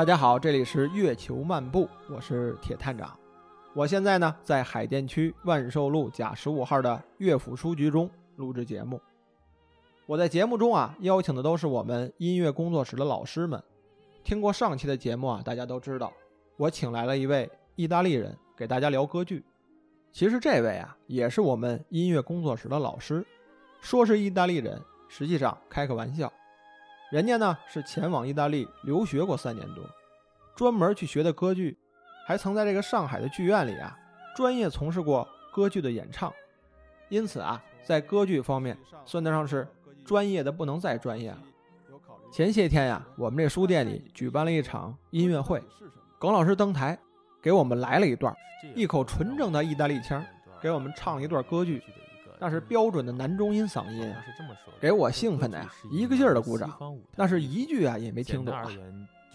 大家好，这里是月球漫步，我是铁探长。我现在呢在海淀区万寿路甲十五号的乐府书局中录制节目。我在节目中啊邀请的都是我们音乐工作室的老师们。听过上期的节目啊，大家都知道，我请来了一位意大利人给大家聊歌剧。其实这位啊也是我们音乐工作室的老师，说是意大利人，实际上开个玩笑。人家呢是前往意大利留学过三年多，专门去学的歌剧，还曾在这个上海的剧院里啊专业从事过歌剧的演唱，因此啊在歌剧方面算得上是专业的不能再专业了。前些天呀，我们这书店里举办了一场音乐会，耿老师登台给我们来了一段，一口纯正的意大利腔，给我们唱了一段歌剧。那是标准的男中音嗓音，给我兴奋的呀，一个劲儿的鼓掌。那是一句啊也没听懂啊，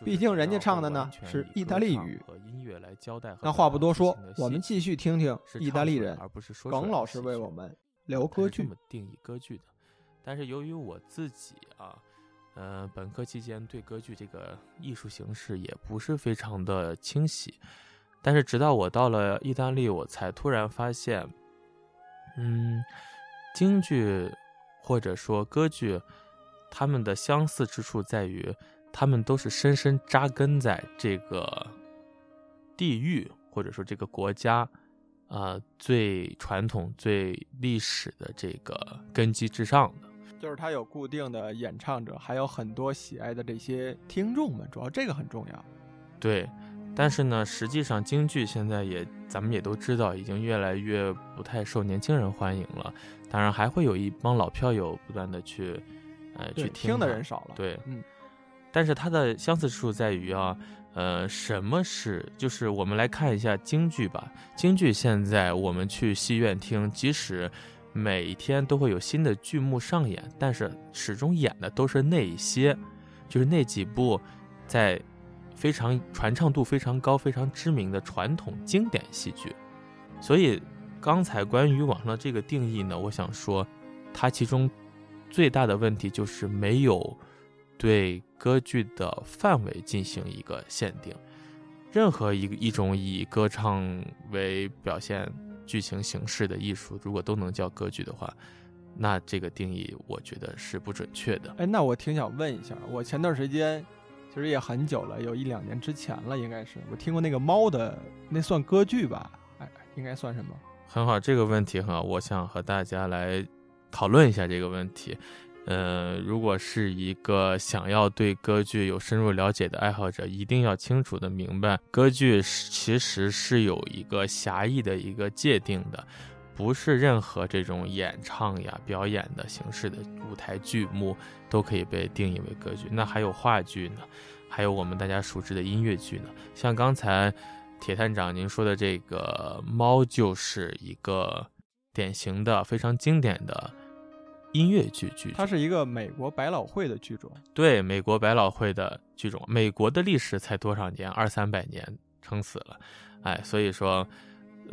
毕竟人家唱的呢是意大利语。那话不多说，我们继续听听意大利人耿老师为我们聊歌剧。定义歌剧的，但是由于我自己啊，呃，本科期间对歌剧这个艺术形式也不是非常的清晰，但是直到我到了意大利，我才突然发现。嗯，京剧或者说歌剧，他们的相似之处在于，他们都是深深扎根在这个地域或者说这个国家，啊，最传统、最历史的这个根基之上的。就是他有固定的演唱者，还有很多喜爱的这些听众们，主要这个很重要。对。但是呢，实际上京剧现在也，咱们也都知道，已经越来越不太受年轻人欢迎了。当然，还会有一帮老票友不断的去，呃，去听的人少了。对，嗯。但是它的相似之处在于啊，呃，什么是？就是我们来看一下京剧吧。京剧现在我们去戏院听，即使每天都会有新的剧目上演，但是始终演的都是那一些，就是那几部，在。非常传唱度非常高、非常知名的传统经典戏剧，所以刚才关于网上的这个定义呢，我想说，它其中最大的问题就是没有对歌剧的范围进行一个限定。任何一一种以歌唱为表现剧情形式的艺术，如果都能叫歌剧的话，那这个定义我觉得是不准确的。哎，那我挺想问一下，我前段时间。其实也很久了，有一两年之前了，应该是我听过那个猫的，那算歌剧吧？哎，应该算什么？很好，这个问题哈，我想和大家来讨论一下这个问题。呃，如果是一个想要对歌剧有深入了解的爱好者，一定要清楚的明白，歌剧其实是有一个狭义的一个界定的。不是任何这种演唱呀、表演的形式的舞台剧目都可以被定义为歌剧。那还有话剧呢，还有我们大家熟知的音乐剧呢。像刚才铁探长您说的这个《猫》，就是一个典型的、非常经典的音乐剧剧。它是一个美国百老汇的剧种。对，美国百老汇的剧种。美国的历史才多少年？二三百年，撑死了。哎，所以说。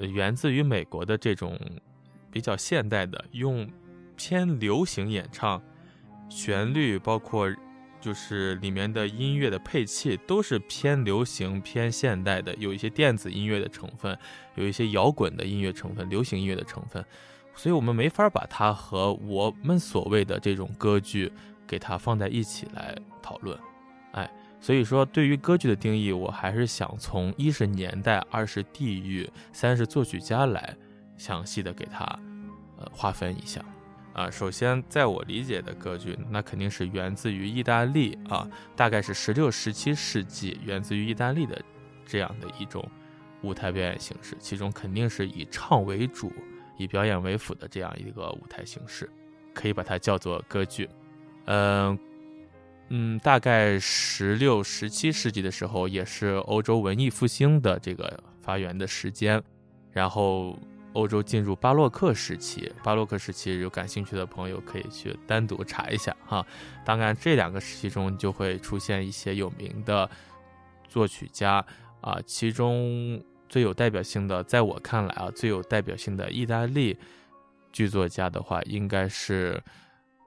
源自于美国的这种比较现代的，用偏流行演唱，旋律包括就是里面的音乐的配器都是偏流行、偏现代的，有一些电子音乐的成分，有一些摇滚的音乐成分、流行音乐的成分，所以我们没法把它和我们所谓的这种歌剧给它放在一起来讨论，所以说，对于歌剧的定义，我还是想从一是年代，二是地域，三是作曲家来详细的给它，呃，划分一下。啊，首先，在我理解的歌剧，那肯定是源自于意大利啊，大概是十六、十七世纪，源自于意大利的这样的一种舞台表演形式，其中肯定是以唱为主，以表演为辅的这样一个舞台形式，可以把它叫做歌剧。嗯。嗯，大概十六、十七世纪的时候，也是欧洲文艺复兴的这个发源的时间。然后，欧洲进入巴洛克时期。巴洛克时期有感兴趣的朋友可以去单独查一下哈。当然，这两个时期中就会出现一些有名的作曲家啊，其中最有代表性的，在我看来啊，最有代表性的意大利剧作家的话，应该是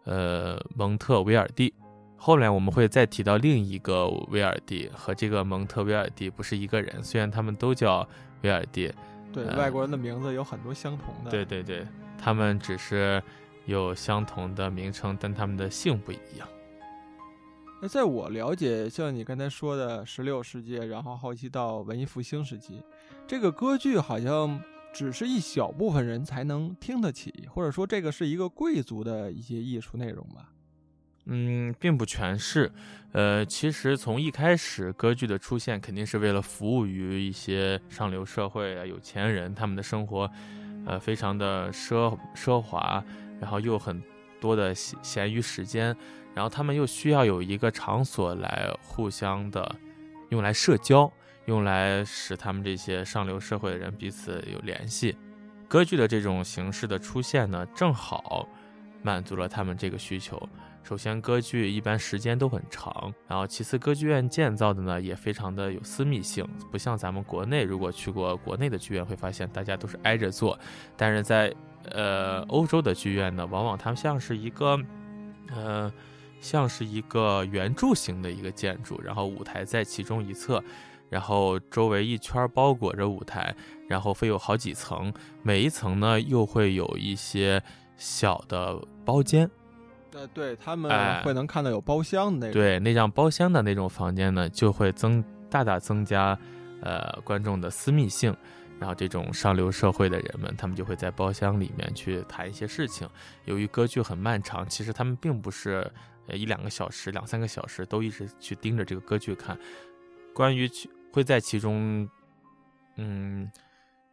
呃蒙特维尔蒂。后来我们会再提到另一个威尔第，和这个蒙特威尔第不是一个人，虽然他们都叫威尔第。对，外国人的名字有很多相同的。对对对，他们只是有相同的名称，但他们的姓不一样。那在我了解，像你刚才说的十六世纪，然后后期到文艺复兴时期，这个歌剧好像只是一小部分人才能听得起，或者说这个是一个贵族的一些艺术内容吧。嗯，并不全是，呃，其实从一开始，歌剧的出现肯定是为了服务于一些上流社会啊、有钱人，他们的生活，呃，非常的奢奢华，然后又很多的闲闲余时间，然后他们又需要有一个场所来互相的用来社交，用来使他们这些上流社会的人彼此有联系。歌剧的这种形式的出现呢，正好满足了他们这个需求。首先，歌剧一般时间都很长，然后其次，歌剧院建造的呢也非常的有私密性，不像咱们国内，如果去过国内的剧院会发现大家都是挨着坐，但是在呃欧洲的剧院呢，往往它们像是一个，呃，像是一个圆柱形的一个建筑，然后舞台在其中一侧，然后周围一圈包裹着舞台，然后会有好几层，每一层呢又会有一些小的包间。呃，对他们会能看到有包厢的那种，对，那像包厢的那种房间呢，就会增大大增加，呃，观众的私密性。然后这种上流社会的人们，他们就会在包厢里面去谈一些事情。由于歌剧很漫长，其实他们并不是呃一两个小时、两三个小时都一直去盯着这个歌剧看。关于会在其中，嗯，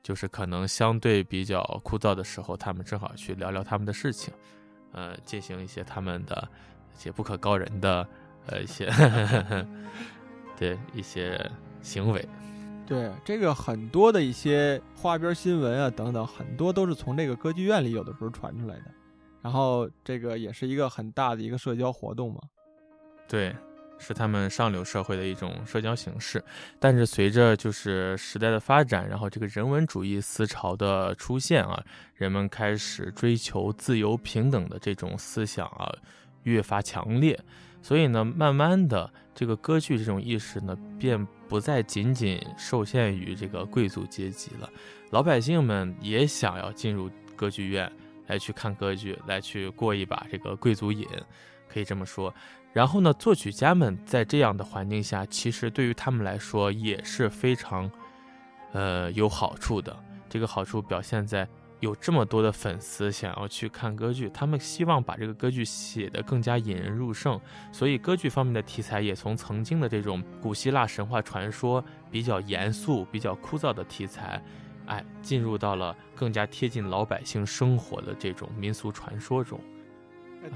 就是可能相对比较枯燥的时候，他们正好去聊聊他们的事情。呃，进行一些他们的一些不可告人的呃一些 对一些行为，对这个很多的一些花边新闻啊等等，很多都是从这个歌剧院里有的时候传出来的，然后这个也是一个很大的一个社交活动嘛，对。是他们上流社会的一种社交形式，但是随着就是时代的发展，然后这个人文主义思潮的出现啊，人们开始追求自由平等的这种思想啊，越发强烈。所以呢，慢慢的这个歌剧这种意识呢，便不再仅仅受限于这个贵族阶级了，老百姓们也想要进入歌剧院来去看歌剧，来去过一把这个贵族瘾，可以这么说。然后呢，作曲家们在这样的环境下，其实对于他们来说也是非常，呃，有好处的。这个好处表现在有这么多的粉丝想要去看歌剧，他们希望把这个歌剧写得更加引人入胜。所以，歌剧方面的题材也从曾经的这种古希腊神话传说比较严肃、比较枯燥的题材，哎，进入到了更加贴近老百姓生活的这种民俗传说中。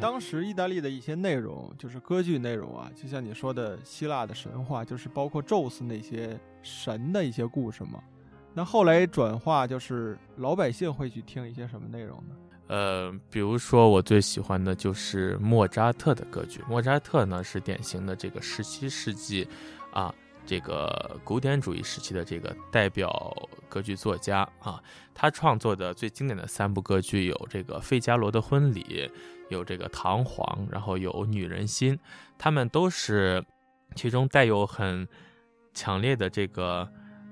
当时意大利的一些内容就是歌剧内容啊，就像你说的希腊的神话，就是包括宙斯那些神的一些故事嘛。那后来转化就是老百姓会去听一些什么内容呢？呃，比如说我最喜欢的就是莫扎特的歌剧。莫扎特呢是典型的这个十七世纪啊，这个古典主义时期的这个代表歌剧作家啊。他创作的最经典的三部歌剧有这个《费加罗的婚礼》。有这个唐璜，然后有女人心，他们都是其中带有很强烈的这个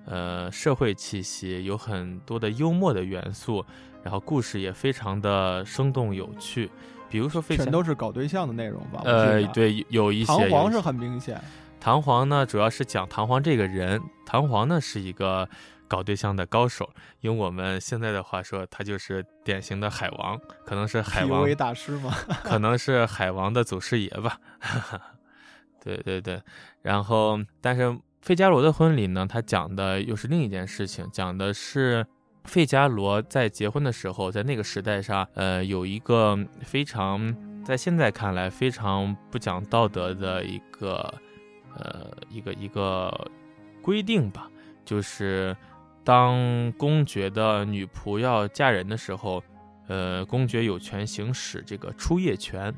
呃社会气息，有很多的幽默的元素，然后故事也非常的生动有趣。比如说，全都是搞对象的内容吧？呃，对，有一些。唐璜是很明显。唐璜呢，主要是讲唐璜这个人。唐璜呢，是一个。搞对象的高手，用我们现在的话说，他就是典型的海王，可能是海王大师吗？可能是海王的祖师爷吧。对对对，然后，但是费加罗的婚礼呢，他讲的又是另一件事情，讲的是费加罗在结婚的时候，在那个时代上，呃，有一个非常在现在看来非常不讲道德的一个，呃，一个一个规定吧，就是。当公爵的女仆要嫁人的时候，呃，公爵有权行使这个出夜权。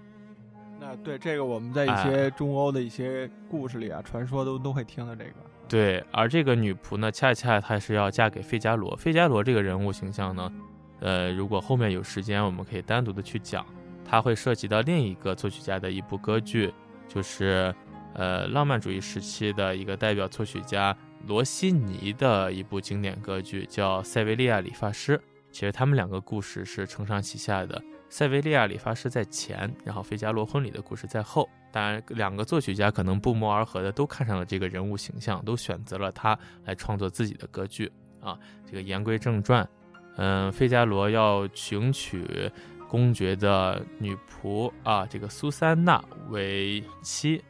那对这个，我们在一些中欧的一些故事里啊，传说都都会听到这个。对，而这个女仆呢，恰恰她是要嫁给费加罗。费加罗这个人物形象呢，呃，如果后面有时间，我们可以单独的去讲。它会涉及到另一个作曲家的一部歌剧，就是呃浪漫主义时期的一个代表作曲家罗西尼的一部经典歌剧，叫《塞维利亚理发师》。其实他们两个故事是承上启下的，塞维利亚理发师在前，然后费加罗婚礼的故事在后。当然，两个作曲家可能不谋而合的都看上了这个人物形象，都选择了他来创作自己的歌剧啊。这个言归正传，嗯，费加罗要迎娶公爵的女仆啊，这个苏珊娜为妻，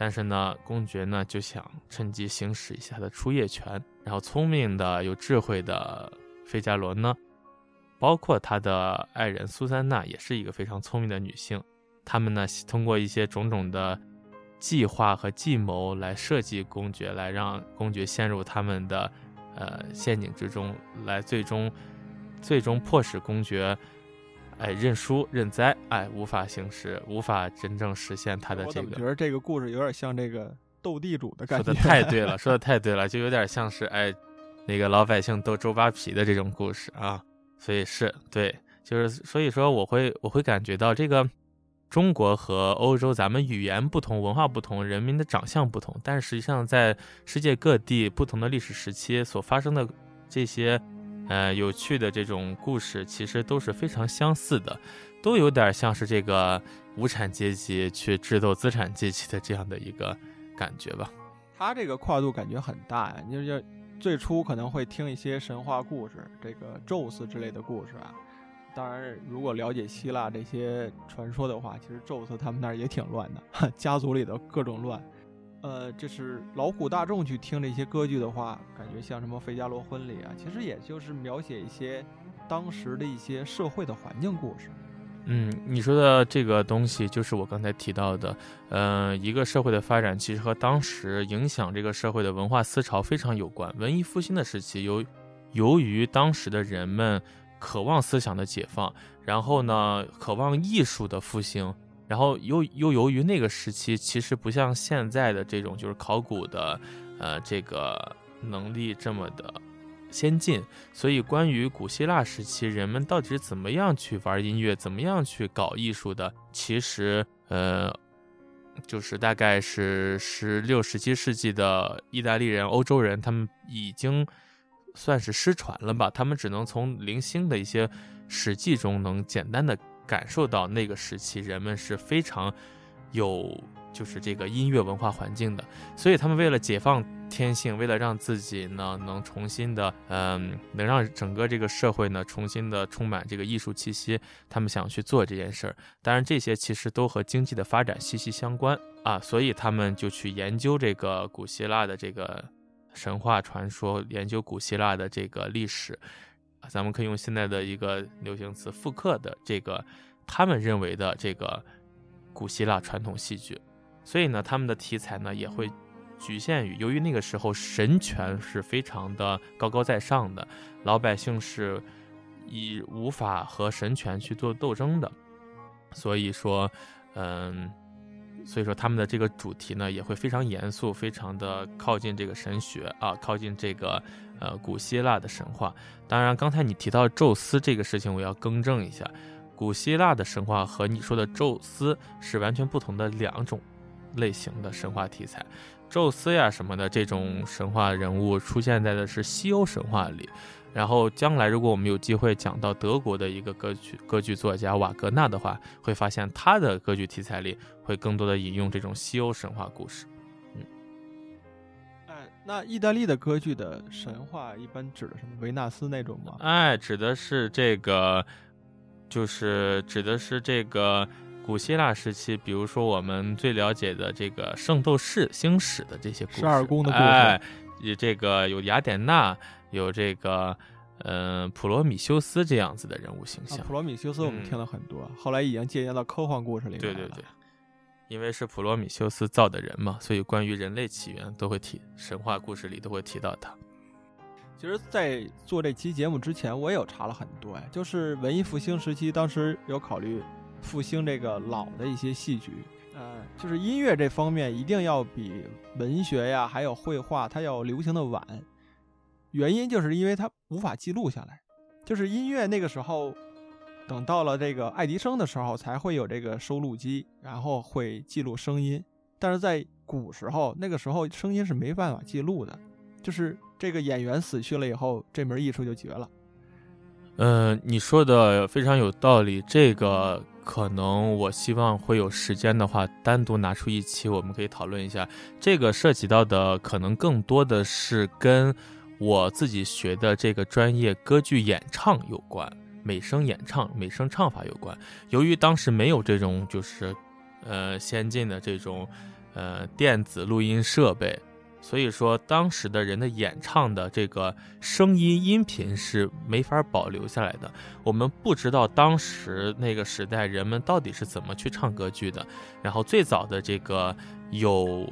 但是呢，公爵呢就想趁机行使一下他的出夜权，然后聪明的、有智慧的费加罗呢。包括他的爱人苏珊娜也是一个非常聪明的女性，他们呢通过一些种种的计划和计谋来设计公爵，来让公爵陷入他们的呃陷阱之中，来最终最终迫使公爵哎认输认栽，哎无法行使，无法真正实现他的这个。我觉得这个故事有点像这个斗地主的感觉。说 的太对了，说的太对了，就有点像是哎那个老百姓斗周扒皮的这种故事啊。所以是对，就是所以说，我会我会感觉到这个中国和欧洲，咱们语言不同，文化不同，人民的长相不同，但是实际上在世界各地不同的历史时期所发生的这些呃有趣的这种故事，其实都是非常相似的，都有点像是这个无产阶级去智斗资产阶级的这样的一个感觉吧。他这个跨度感觉很大呀，你就。最初可能会听一些神话故事，这个宙斯之类的故事啊。当然，如果了解希腊这些传说的话，其实宙斯他们那儿也挺乱的，家族里的各种乱。呃，就是劳苦大众去听这些歌剧的话，感觉像什么《费加罗婚礼》啊，其实也就是描写一些当时的一些社会的环境故事。嗯，你说的这个东西就是我刚才提到的，呃，一个社会的发展其实和当时影响这个社会的文化思潮非常有关。文艺复兴的时期，由由于当时的人们渴望思想的解放，然后呢，渴望艺术的复兴，然后又又由于那个时期其实不像现在的这种就是考古的，呃，这个能力这么的。先进，所以关于古希腊时期人们到底是怎么样去玩音乐，怎么样去搞艺术的，其实呃，就是大概是十六、十七世纪的意大利人、欧洲人，他们已经算是失传了吧？他们只能从零星的一些史记中，能简单的感受到那个时期人们是非常有。就是这个音乐文化环境的，所以他们为了解放天性，为了让自己呢能重新的，嗯，能让整个这个社会呢重新的充满这个艺术气息，他们想去做这件事儿。当然，这些其实都和经济的发展息息相关啊，所以他们就去研究这个古希腊的这个神话传说，研究古希腊的这个历史。咱们可以用现在的一个流行词复刻的这个他们认为的这个古希腊传统戏剧。所以呢，他们的题材呢也会局限于，由于那个时候神权是非常的高高在上的，老百姓是以无法和神权去做斗争的，所以说，嗯，所以说他们的这个主题呢也会非常严肃，非常的靠近这个神学啊，靠近这个呃古希腊的神话。当然，刚才你提到宙斯这个事情，我要更正一下，古希腊的神话和你说的宙斯是完全不同的两种。类型的神话题材，宙斯呀什么的这种神话人物出现在的是西欧神话里。然后将来如果我们有机会讲到德国的一个歌剧歌剧作家瓦格纳的话，会发现他的歌剧题材里会更多的引用这种西欧神话故事。嗯，哎，那意大利的歌剧的神话一般指的什么？维纳斯那种吗？哎，指的是这个，就是指的是这个。古希腊时期，比如说我们最了解的这个《圣斗士星矢》的这些故事，十二宫的故事，哎这个有雅典娜，有这个嗯普罗米修斯这样子的人物形象。普罗米修斯我们听了很多，后来已经借鉴到科幻故事里面对对对，因为是普罗米修斯造的人嘛，所以关于人类起源都会提，神话故事里都会提到他。其实，在做这期节目之前，我也有查了很多呀，就是文艺复兴时期，当时有考虑。复兴这个老的一些戏剧，呃，就是音乐这方面一定要比文学呀，还有绘画，它要流行的晚。原因就是因为它无法记录下来，就是音乐那个时候，等到了这个爱迪生的时候，才会有这个收录机，然后会记录声音。但是在古时候，那个时候声音是没办法记录的，就是这个演员死去了以后，这门艺术就绝了。嗯，你说的非常有道理。这个可能我希望会有时间的话，单独拿出一期，我们可以讨论一下。这个涉及到的可能更多的是跟我自己学的这个专业歌剧演唱有关，美声演唱、美声唱法有关。由于当时没有这种就是呃先进的这种呃电子录音设备。所以说，当时的人的演唱的这个声音音频是没法保留下来的。我们不知道当时那个时代人们到底是怎么去唱歌剧的。然后最早的这个有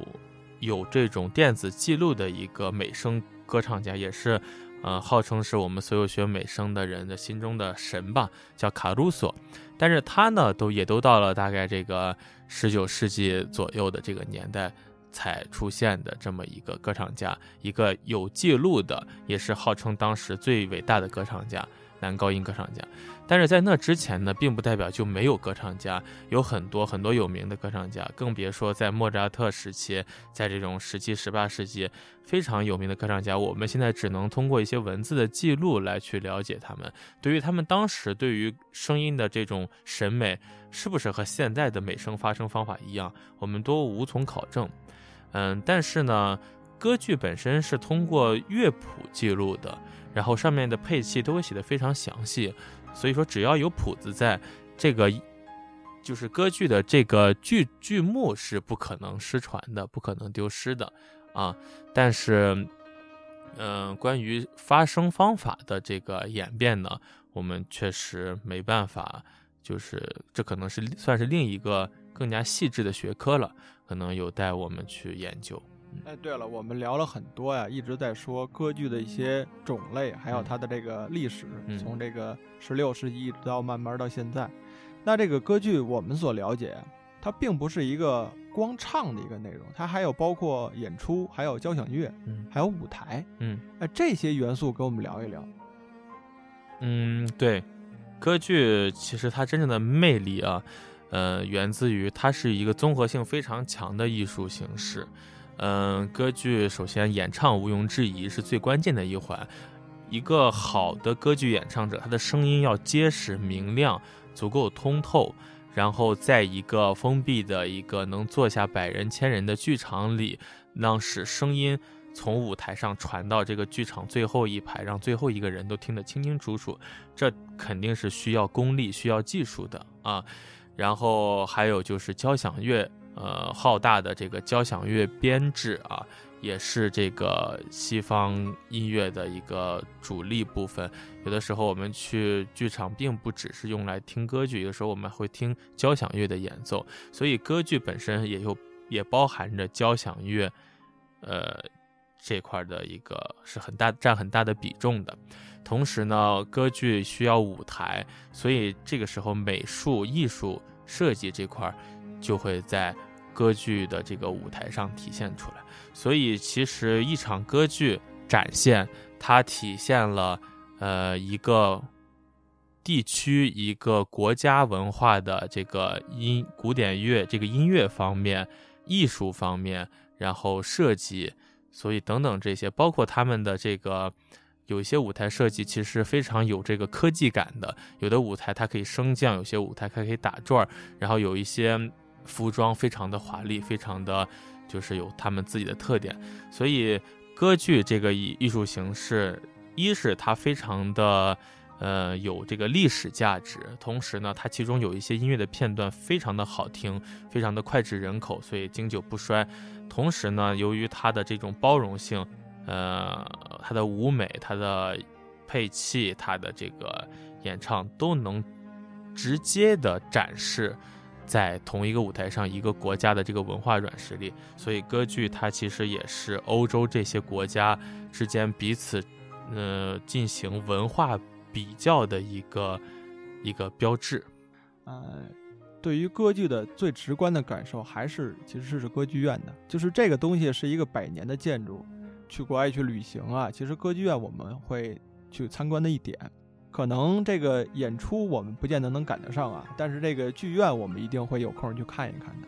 有这种电子记录的一个美声歌唱家，也是呃号称是我们所有学美声的人的心中的神吧，叫卡鲁索。但是他呢，都也都到了大概这个十九世纪左右的这个年代。才出现的这么一个歌唱家，一个有记录的，也是号称当时最伟大的歌唱家，男高音歌唱家。但是在那之前呢，并不代表就没有歌唱家，有很多很多有名的歌唱家，更别说在莫扎特时期，在这种十七、十八世纪非常有名的歌唱家，我们现在只能通过一些文字的记录来去了解他们。对于他们当时对于声音的这种审美，是不是和现在的美声发声方法一样，我们都无从考证。嗯，但是呢，歌剧本身是通过乐谱记录的，然后上面的配器都会写的非常详细，所以说只要有谱子在，这个就是歌剧的这个剧剧目是不可能失传的，不可能丢失的啊。但是，嗯，关于发声方法的这个演变呢，我们确实没办法，就是这可能是算是另一个更加细致的学科了。可能有待我们去研究。哎，对了，我们聊了很多呀，一直在说歌剧的一些种类，还有它的这个历史，从这个十六世纪一直到慢慢到现在。那这个歌剧，我们所了解，它并不是一个光唱的一个内容，它还有包括演出，还有交响乐，嗯，还有舞台，嗯，哎，这些元素跟我们聊一聊。嗯，对，歌剧其实它真正的魅力啊。呃，源自于它是一个综合性非常强的艺术形式。嗯，歌剧首先演唱毋庸置疑是最关键的一环。一个好的歌剧演唱者，他的声音要结实明亮，足够通透，然后在一个封闭的一个能坐下百人千人的剧场里，让使声音从舞台上传到这个剧场最后一排，让最后一个人都听得清清楚楚。这肯定是需要功力、需要技术的啊。然后还有就是交响乐，呃，浩大的这个交响乐编制啊，也是这个西方音乐的一个主力部分。有的时候我们去剧场，并不只是用来听歌剧，有的时候我们会听交响乐的演奏。所以歌剧本身也有也包含着交响乐，呃，这块的一个是很大占很大的比重的。同时呢，歌剧需要舞台，所以这个时候美术艺术设计这块就会在歌剧的这个舞台上体现出来。所以其实一场歌剧展现，它体现了呃一个地区、一个国家文化的这个音古典乐这个音乐方面、艺术方面，然后设计，所以等等这些，包括他们的这个。有一些舞台设计其实非常有这个科技感的，有的舞台它可以升降，有些舞台它可以打转儿，然后有一些服装非常的华丽，非常的就是有他们自己的特点。所以歌剧这个艺艺术形式，一是它非常的呃有这个历史价值，同时呢，它其中有一些音乐的片段非常的好听，非常的脍炙人口，所以经久不衰。同时呢，由于它的这种包容性。呃，它的舞美、它的配器、它的这个演唱都能直接的展示在同一个舞台上一个国家的这个文化软实力，所以歌剧它其实也是欧洲这些国家之间彼此呃进行文化比较的一个一个标志。呃，对于歌剧的最直观的感受还是其实是歌剧院的，就是这个东西是一个百年的建筑。去国外去旅行啊，其实歌剧院我们会去参观的一点，可能这个演出我们不见得能赶得上啊，但是这个剧院我们一定会有空去看一看的。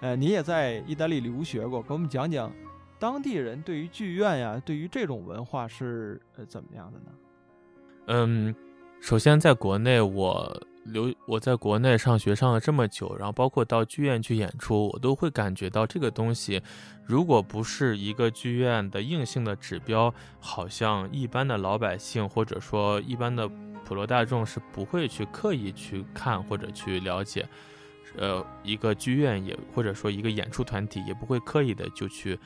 呃，你也在意大利留学过，给我们讲讲当地人对于剧院呀，对于这种文化是呃怎么样的呢？嗯，首先在国内我。留我在国内上学上了这么久，然后包括到剧院去演出，我都会感觉到这个东西，如果不是一个剧院的硬性的指标，好像一般的老百姓或者说一般的普罗大众是不会去刻意去看或者去了解，呃，一个剧院也或者说一个演出团体也不会刻意的就去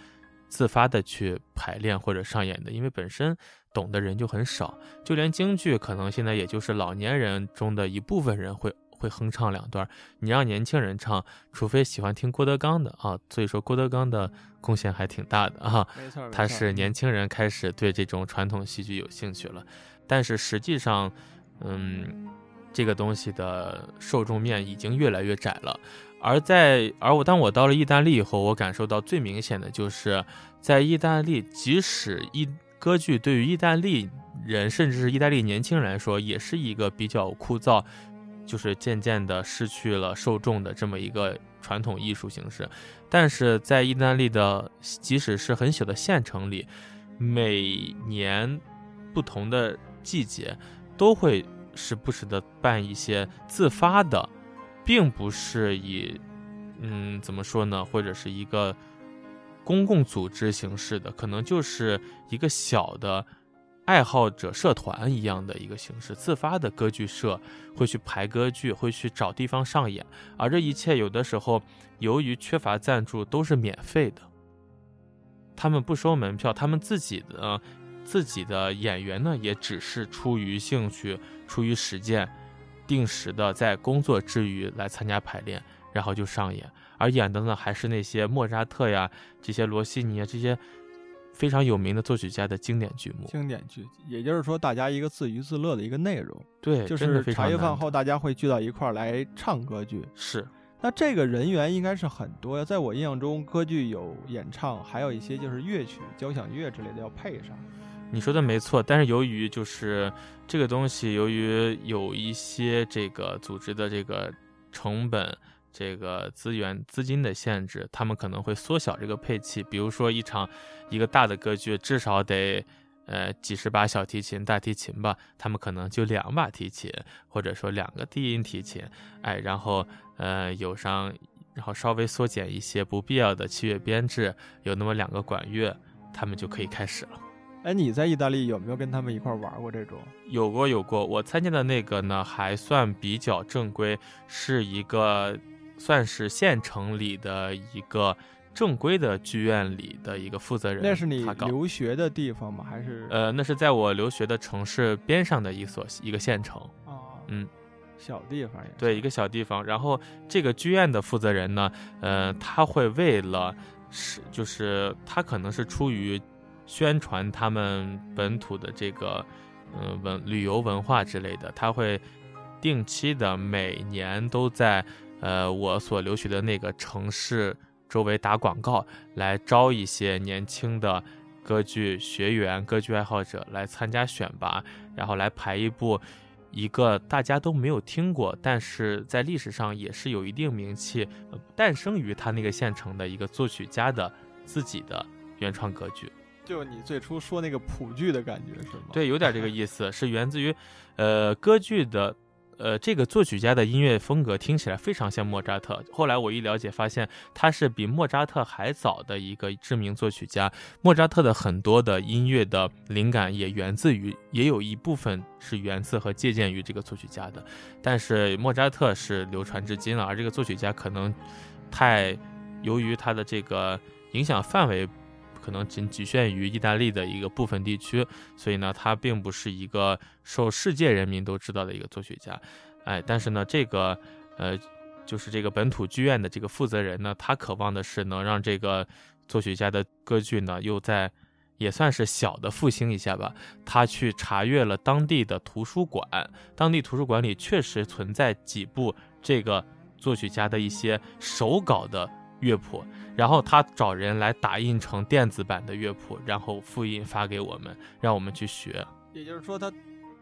自发的去排练或者上演的，因为本身。懂的人就很少，就连京剧可能现在也就是老年人中的一部分人会会哼唱两段。你让年轻人唱，除非喜欢听郭德纲的啊。所以说郭德纲的贡献还挺大的啊。没错，他是年轻人开始对这种传统戏剧有兴趣了。但是实际上，嗯，这个东西的受众面已经越来越窄了。而在而我当我到了意大利以后，我感受到最明显的就是在意大利，即使意。歌剧对于意大利人，甚至是意大利年轻人来说，也是一个比较枯燥，就是渐渐的失去了受众的这么一个传统艺术形式。但是在意大利的，即使是很小的县城里，每年不同的季节都会时不时的办一些自发的，并不是以，嗯，怎么说呢，或者是一个。公共组织形式的，可能就是一个小的爱好者社团一样的一个形式，自发的歌剧社会去排歌剧，会去找地方上演，而这一切有的时候由于缺乏赞助都是免费的，他们不收门票，他们自己的自己的演员呢也只是出于兴趣、出于实践，定时的在工作之余来参加排练，然后就上演。而演的呢，还是那些莫扎特呀、这些罗西尼啊这些非常有名的作曲家的经典剧目。经典剧，也就是说，大家一个自娱自乐的一个内容。对，就是茶余饭后大家会聚到一块儿来唱歌剧。是，那这个人员应该是很多呀。在我印象中，歌剧有演唱，还有一些就是乐曲、交响乐之类的要配上。你说的没错，但是由于就是这个东西，由于有一些这个组织的这个成本。这个资源资金的限制，他们可能会缩小这个配器。比如说一场一个大的歌剧，至少得呃几十把小提琴、大提琴吧，他们可能就两把提琴，或者说两个低音提琴，哎，然后呃有上，然后稍微缩减一些不必要的器乐编制，有那么两个管乐，他们就可以开始了。哎，你在意大利有没有跟他们一块玩过这种？有过，有过。我参加的那个呢，还算比较正规，是一个。算是县城里的一个正规的剧院里的一个负责人。那是你留学的地方吗？还是？呃，那是在我留学的城市边上的一所一个县城。哦，嗯，小地方也。对，一个小地方。然后这个剧院的负责人呢，呃，他会为了是，就是他可能是出于宣传他们本土的这个，嗯，文旅游文化之类的，他会定期的每年都在。呃，我所留学的那个城市周围打广告，来招一些年轻的歌剧学员、歌剧爱好者来参加选拔，然后来排一部一个大家都没有听过，但是在历史上也是有一定名气，诞生于他那个县城的一个作曲家的自己的原创歌剧。就你最初说那个普剧的感觉是吗？对，有点这个意思，是源自于呃歌剧的。呃，这个作曲家的音乐风格听起来非常像莫扎特。后来我一了解，发现他是比莫扎特还早的一个知名作曲家。莫扎特的很多的音乐的灵感也源自于，也有一部分是源自和借鉴于这个作曲家的。但是莫扎特是流传至今了，而这个作曲家可能太由于他的这个影响范围。可能仅局限于意大利的一个部分地区，所以呢，他并不是一个受世界人民都知道的一个作曲家，哎，但是呢，这个呃，就是这个本土剧院的这个负责人呢，他渴望的是能让这个作曲家的歌剧呢，又在也算是小的复兴一下吧。他去查阅了当地的图书馆，当地图书馆里确实存在几部这个作曲家的一些手稿的。乐谱，然后他找人来打印成电子版的乐谱，然后复印发给我们，让我们去学。也就是说，他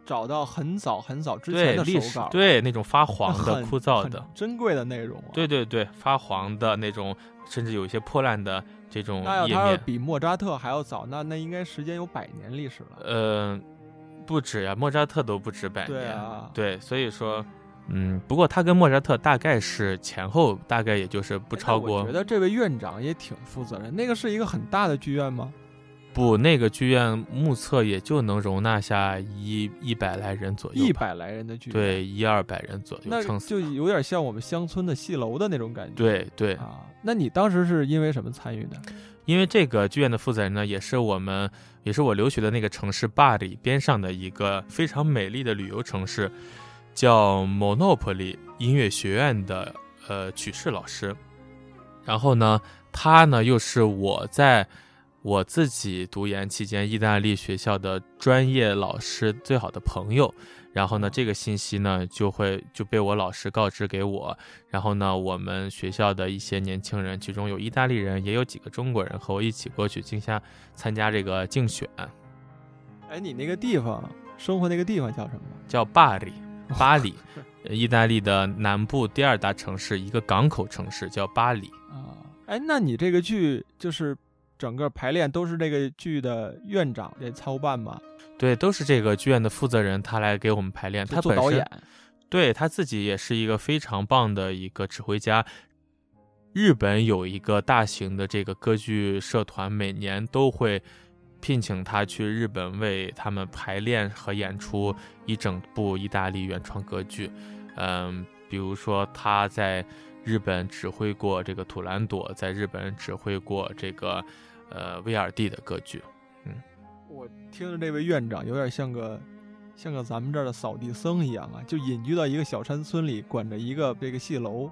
找到很早很早之前的历史对那种发黄的、枯燥的，珍贵的内容啊。对对对，发黄的那种，甚至有一些破烂的这种那要页面。比莫扎特还要早，那那应该时间有百年历史了。呃，不止呀，莫扎特都不止百年。对啊，对所以说，嗯，不过他跟莫扎特大概是前后大概也就是不超过我觉得这位院长也挺负责任。那个是一个很大的剧院吗？不那个剧院目测也就能容纳下一一百来人左右，一百来人的剧院，对一二百人左右，那撑死就有点像我们乡村的戏楼的那种感觉。对对，啊，那你当时是因为什么参与的？因为这个剧院的负责人呢，也是我们，也是我留学的那个城市巴黎边上的一个非常美丽的旅游城市，叫 Monopoly 音乐学院的呃曲式老师。然后呢，他呢又是我在我自己读研期间意大利学校的专业老师最好的朋友。然后呢，这个信息呢就会就被我老师告知给我，然后呢，我们学校的一些年轻人，其中有意大利人，也有几个中国人，和我一起过去竞下参加这个竞选，哎，你那个地方生活那个地方叫什么？叫巴黎，巴黎，呃意大利的南部第二大城市，一个港口城市叫巴黎。啊，哎，那你这个剧就是整个排练都是这个剧的院长在操办吗？对，都是这个剧院的负责人，他来给我们排练。他做导演，对他自己也是一个非常棒的一个指挥家。日本有一个大型的这个歌剧社团，每年都会聘请他去日本为他们排练和演出一整部意大利原创歌剧。嗯，比如说他在日本指挥过这个《图兰朵》，在日本指挥过这个呃威尔第的歌剧。嗯我听着这位院长有点像个像个咱们这儿的扫地僧一样啊，就隐居到一个小山村里，管着一个这个戏楼。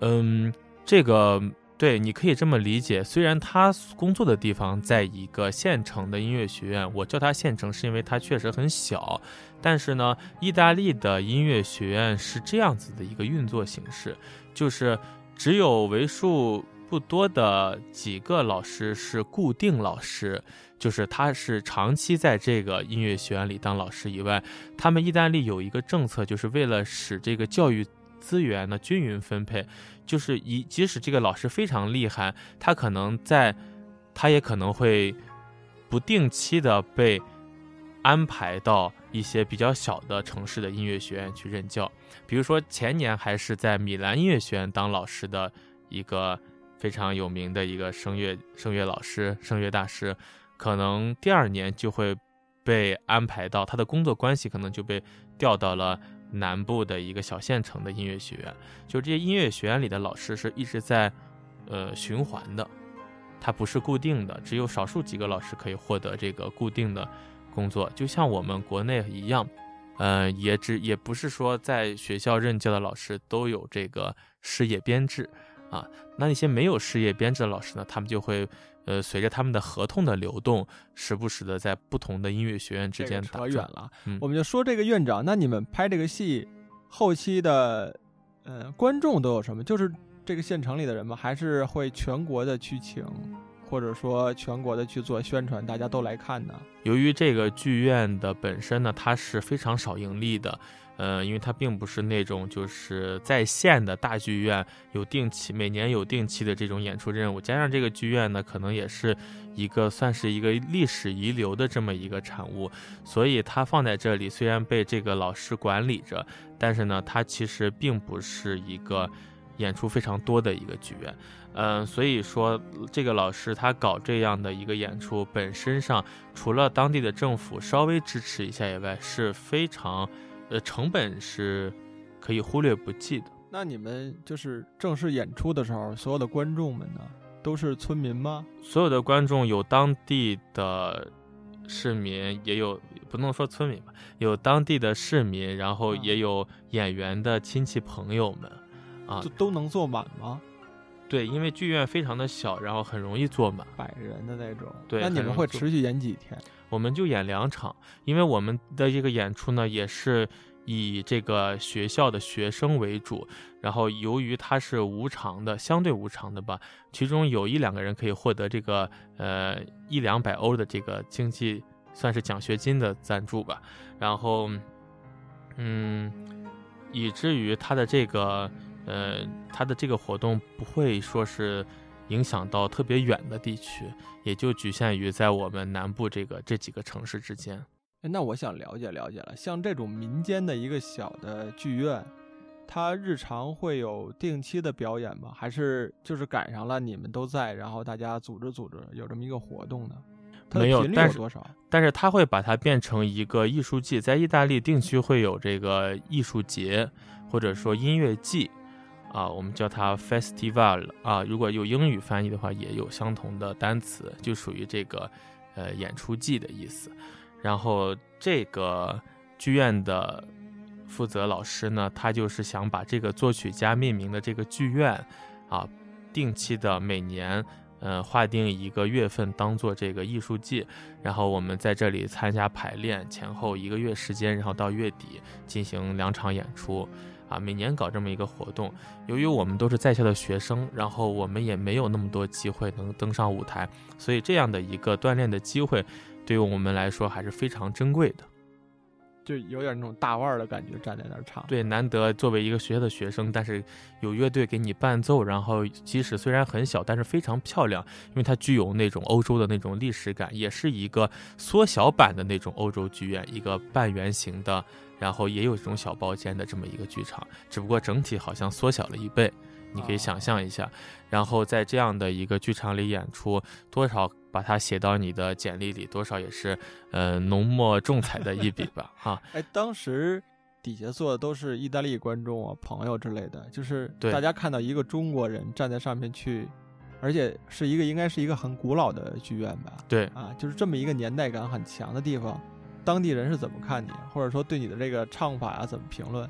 嗯，这个对，你可以这么理解。虽然他工作的地方在一个县城的音乐学院，我叫它县城是因为它确实很小，但是呢，意大利的音乐学院是这样子的一个运作形式，就是只有为数不多的几个老师是固定老师。就是他是长期在这个音乐学院里当老师以外，他们意大利有一个政策，就是为了使这个教育资源呢均匀分配，就是一即使这个老师非常厉害，他可能在，他也可能会不定期的被安排到一些比较小的城市的音乐学院去任教。比如说前年还是在米兰音乐学院当老师的一个非常有名的一个声乐声乐老师、声乐大师，可能第二年就会被安排到他的工作关系可能就被调到了南部的一个小县城的音乐学院。就这些音乐学院里的老师是一直在呃循环的，它不是固定的，只有少数几个老师可以获得这个固定的工作，就像我们国内一样。呃，也只也不是说在学校任教的老师都有这个事业编制啊，那那些没有事业编制的老师呢，他们就会呃随着他们的合同的流动，时不时的在不同的音乐学院之间打转。了，嗯我们就说这个院长，那你们拍这个戏后期的呃观众都有什么？就是这个县城里的人吗？还是会全国的去请，或者说全国的去做宣传，大家都来看呢？由于这个剧院的本身呢，它是非常少盈利的，呃，因为它并不是那种就是在线的大剧院，有定期每年有定期的这种演出任务，加上这个剧院呢，可能也是一个算是一个历史遗留的这么一个产物，所以它放在这里，虽然被这个老师管理着，但是呢，它其实并不是一个演出非常多的一个剧院。嗯，所以说这个老师他搞这样的一个演出，本身上除了当地的政府稍微支持一下以外，是非常，呃，成本是可以忽略不计的。那你们就是正式演出的时候，所有的观众们呢，都是村民吗？所有的观众有当地的市民，也有不能说村民吧，有当地的市民，然后也有演员的亲戚朋友们。啊都都能坐满吗？对，因为剧院非常的小，然后很容易坐满。百人的那种。对那你们会持续演几天？我们就演两场，因为我们的这个演出呢，也是以这个学校的学生为主，然后由于它是无偿的，相对无偿的吧，其中有一两个人可以获得这个呃一两百欧的这个经济算是奖学金的赞助吧。然后，嗯，以至于他的这个呃他的这个活动不会说是影响到特别远的地区，也就局限于在我们南部这个这几个城市之间。那我想了解了解了，像这种民间的一个小的剧院。它日常会有定期的表演吗？还是就是赶上了你们都在，然后大家组织组织有这么一个活动呢？没有，但是多少？但是他会把它变成一个艺术季，在意大利定期会有这个艺术节，或者说音乐季，啊，我们叫它 festival 啊。如果有英语翻译的话，也有相同的单词，就属于这个呃演出季的意思。然后这个剧院的。负责老师呢，他就是想把这个作曲家命名的这个剧院，啊，定期的每年，呃，划定一个月份当做这个艺术季，然后我们在这里参加排练，前后一个月时间，然后到月底进行两场演出，啊，每年搞这么一个活动。由于我们都是在校的学生，然后我们也没有那么多机会能登上舞台，所以这样的一个锻炼的机会，对于我们来说还是非常珍贵的。就有点那种大腕儿的感觉，站在那儿唱。对，难得作为一个学校的学生，但是有乐队给你伴奏，然后即使虽然很小，但是非常漂亮，因为它具有那种欧洲的那种历史感，也是一个缩小版的那种欧洲剧院，一个半圆形的，然后也有这种小包间的这么一个剧场，只不过整体好像缩小了一倍。你可以想象一下，然后在这样的一个剧场里演出，多少把它写到你的简历里，多少也是呃浓墨重彩的一笔吧，哈。哎，当时底下坐的都是意大利观众啊、朋友之类的，就是大家看到一个中国人站在上面去，而且是一个应该是一个很古老的剧院吧？对，啊，就是这么一个年代感很强的地方，当地人是怎么看你，或者说对你的这个唱法啊怎么评论？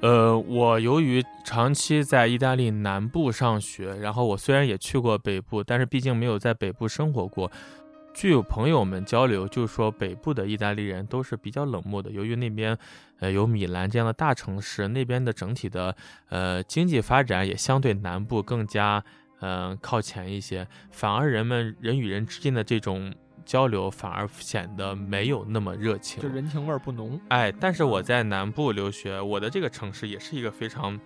呃，我由于长期在意大利南部上学，然后我虽然也去过北部，但是毕竟没有在北部生活过。据有朋友们交流，就是说北部的意大利人都是比较冷漠的。由于那边，呃，有米兰这样的大城市，那边的整体的呃经济发展也相对南部更加嗯靠前一些，反而人们人与人之间的这种。交流反而显得没有那么热情，就人情味儿不浓。哎，但是我在南部留学，我的这个城市也是一个非常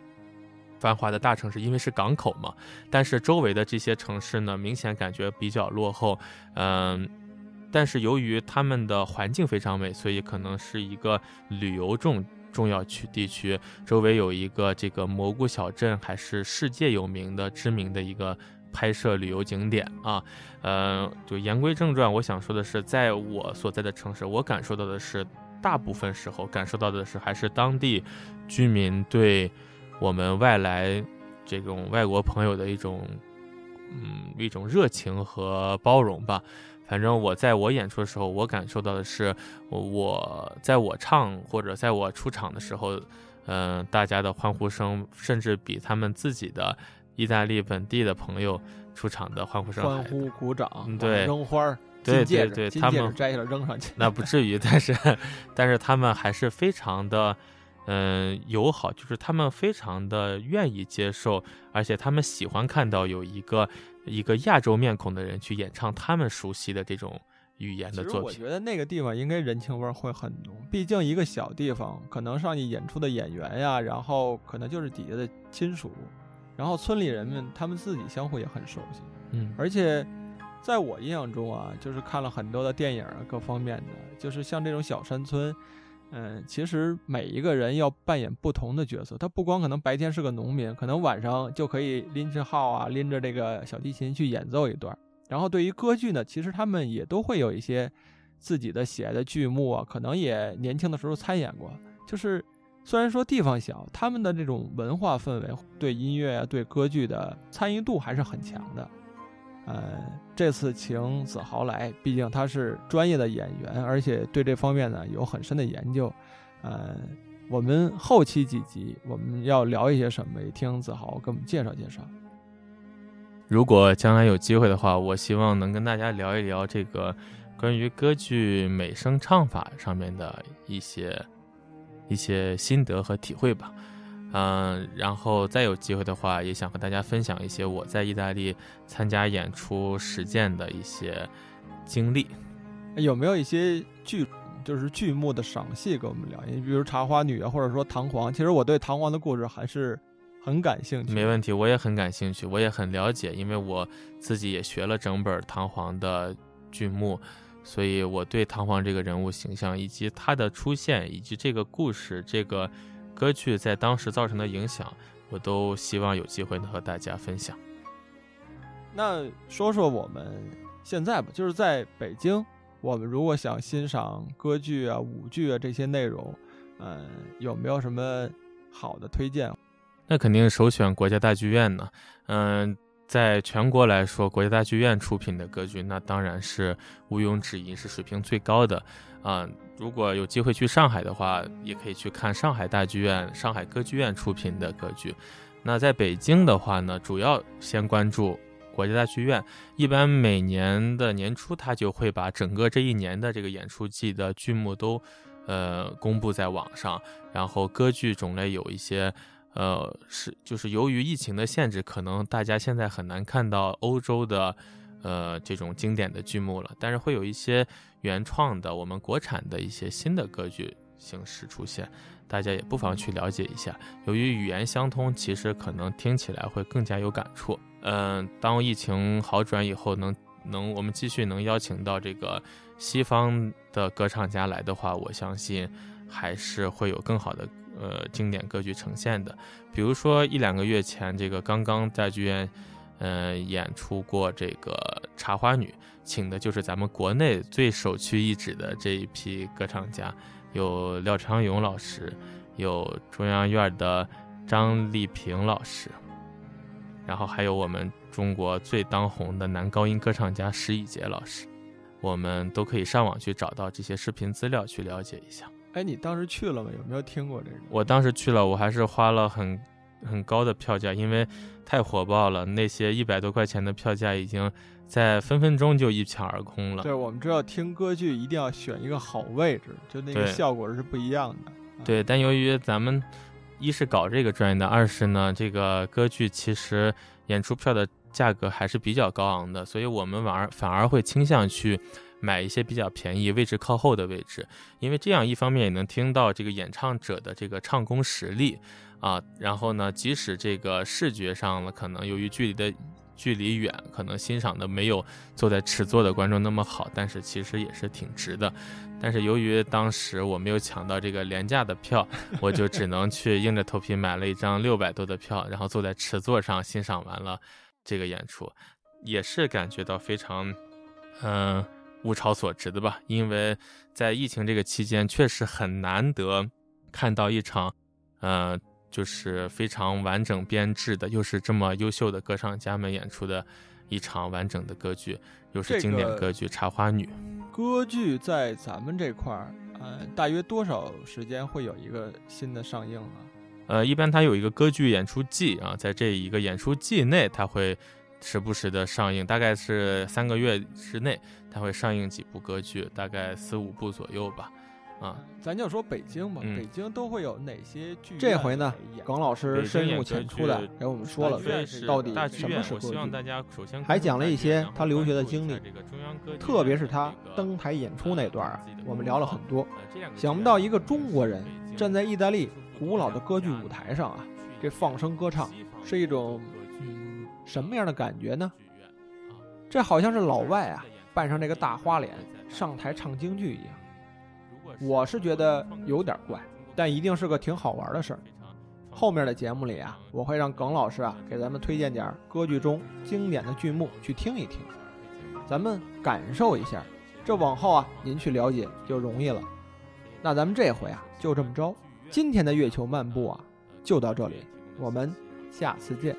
繁华的大城市，因为是港口嘛。但是周围的这些城市呢，明显感觉比较落后。嗯，但是由于他们的环境非常美，所以可能是一个旅游重重要区地区。周围有一个这个蘑菇小镇，还是世界有名的知名的一个。拍摄旅游景点啊，呃，就言归正传，我想说的是，在我所在的城市，我感受到的是，大部分时候感受到的是，还是当地居民对我们外来这种外国朋友的一种，嗯，一种热情和包容吧。反正我在我演出的时候，我感受到的是，我在我唱或者在我出场的时候，嗯，大家的欢呼声甚至比他们自己的。意大利本地的朋友出场的欢呼声，欢呼鼓掌，对，扔花儿，对对对，他们摘下来扔上去，那不至于，但是，但是他们还是非常的，嗯，友好，就是他们非常的愿意接受，而且他们喜欢看到有一个一个亚洲面孔的人去演唱他们熟悉的这种语言的作品。我觉得那个地方应该人情味会很浓，毕竟一个小地方，可能上去演出的演员呀，然后可能就是底下的亲属。然后村里人们他们自己相互也很熟悉，嗯，而且在我印象中啊，就是看了很多的电影啊，各方面的，就是像这种小山村，嗯，其实每一个人要扮演不同的角色，他不光可能白天是个农民，可能晚上就可以拎着号啊，拎着这个小提琴去演奏一段。然后对于歌剧呢，其实他们也都会有一些自己的喜爱的剧目啊，可能也年轻的时候参演过，就是。虽然说地方小，他们的这种文化氛围对音乐啊、对歌剧的参与度还是很强的。呃，这次请子豪来，毕竟他是专业的演员，而且对这方面呢有很深的研究。呃，我们后期几集我们要聊一些什么？也听子豪给我们介绍介绍。如果将来有机会的话，我希望能跟大家聊一聊这个关于歌剧美声唱法上面的一些。一些心得和体会吧，嗯，然后再有机会的话，也想和大家分享一些我在意大利参加演出实践的一些经历。有没有一些剧，就是剧目的赏析跟我们聊？你比如《茶花女》啊，或者说《唐璜》，其实我对唐璜的故事还是很感兴趣。没问题，我也很感兴趣，我也很了解，因为我自己也学了整本唐璜的剧目，所以我对唐璜这个人物形象以及他的出现，以及这个故事、这个歌剧在当时造成的影响，我都希望有机会能和大家分享。那说说我们现在吧，就是在北京，我们如果想欣赏歌剧啊、舞剧啊这些内容，嗯，有没有什么好的推荐？那肯定首选国家大剧院呢。嗯，在全国来说，国家大剧院出品的歌剧，那当然是毋庸置疑是水平最高的。啊，如果有机会去上海的话，也可以去看上海大剧院、上海歌剧院出品的歌剧。那在北京的话呢，主要先关注。国家大剧院一般每年的年初，他就会把整个这一年的这个演出季的剧目都，呃，公布在网上。然后歌剧种类有一些，呃，是就是由于疫情的限制，可能大家现在很难看到欧洲的，呃，这种经典的剧目了。但是会有一些原创的，我们国产的一些新的歌剧形式出现，大家也不妨去了解一下。由于语言相通，其实可能听起来会更加有感触。嗯，当疫情好转以后，能能我们继续能邀请到这个西方的歌唱家来的话，我相信还是会有更好的呃经典歌剧呈现的。比如说一两个月前，这个刚刚在剧院嗯演出过这个《茶花女》，请的就是咱们国内最首屈一指的这一批歌唱家，有廖昌永老师，有中央院的张丽萍老师。然后还有我们中国最当红的男高音歌唱家石以洁老师，我们都可以上网去找到这些视频资料去了解一下。哎，你当时去了吗？有没有听过这个？我当时去了，我还是花了很很高的票价，因为太火爆了。那些一百多块钱的票价已经在分分钟就一抢而空了。对，我们知道听歌剧一定要选一个好位置，就那个效果是不一样的。对，但由于咱们。一是搞这个专业的，二是呢，这个歌剧其实演出票的价格还是比较高昂的，所以我们反而反而会倾向去买一些比较便宜、位置靠后的位置，因为这样一方面也能听到这个演唱者的这个唱功实力啊，然后呢，即使这个视觉上呢，可能由于距离的。距离远，可能欣赏的没有坐在尺座的观众那么好，但是其实也是挺值的。但是由于当时我没有抢到这个廉价的票，我就只能去硬着头皮买了一张六百多的票，然后坐在尺座上欣赏完了这个演出，也是感觉到非常，嗯，物超所值的吧。因为在疫情这个期间，确实很难得看到一场，呃。就是非常完整编制的，又是这么优秀的歌唱家们演出的一场完整的歌剧，又是经典歌剧《茶花女》。歌剧在咱们这块儿，呃，大约多少时间会有一个新的上映啊？呃，一般它有一个歌剧演出季啊，在这一个演出季内，它会时不时的上映，大概是三个月之内，它会上映几部歌剧，大概四五部左右吧。啊，咱就说北京吧，北京都会有哪些剧？这回呢，耿老师深入浅出的给我们说了到底什么是歌剧，还讲了一些他留学的经历，特别是他登台演出那段啊，我们聊了很多。想不到一个中国人站在意大利古老的歌剧舞台上啊，这放声歌唱是一种嗯什么样的感觉呢？这好像是老外啊扮上这个大花脸上台唱京剧一样。我是觉得有点怪，但一定是个挺好玩的事儿。后面的节目里啊，我会让耿老师啊给咱们推荐点歌剧中经典的剧目去听一听，咱们感受一下。这往后啊，您去了解就容易了。那咱们这回啊就这么着，今天的月球漫步啊就到这里，我们下次见。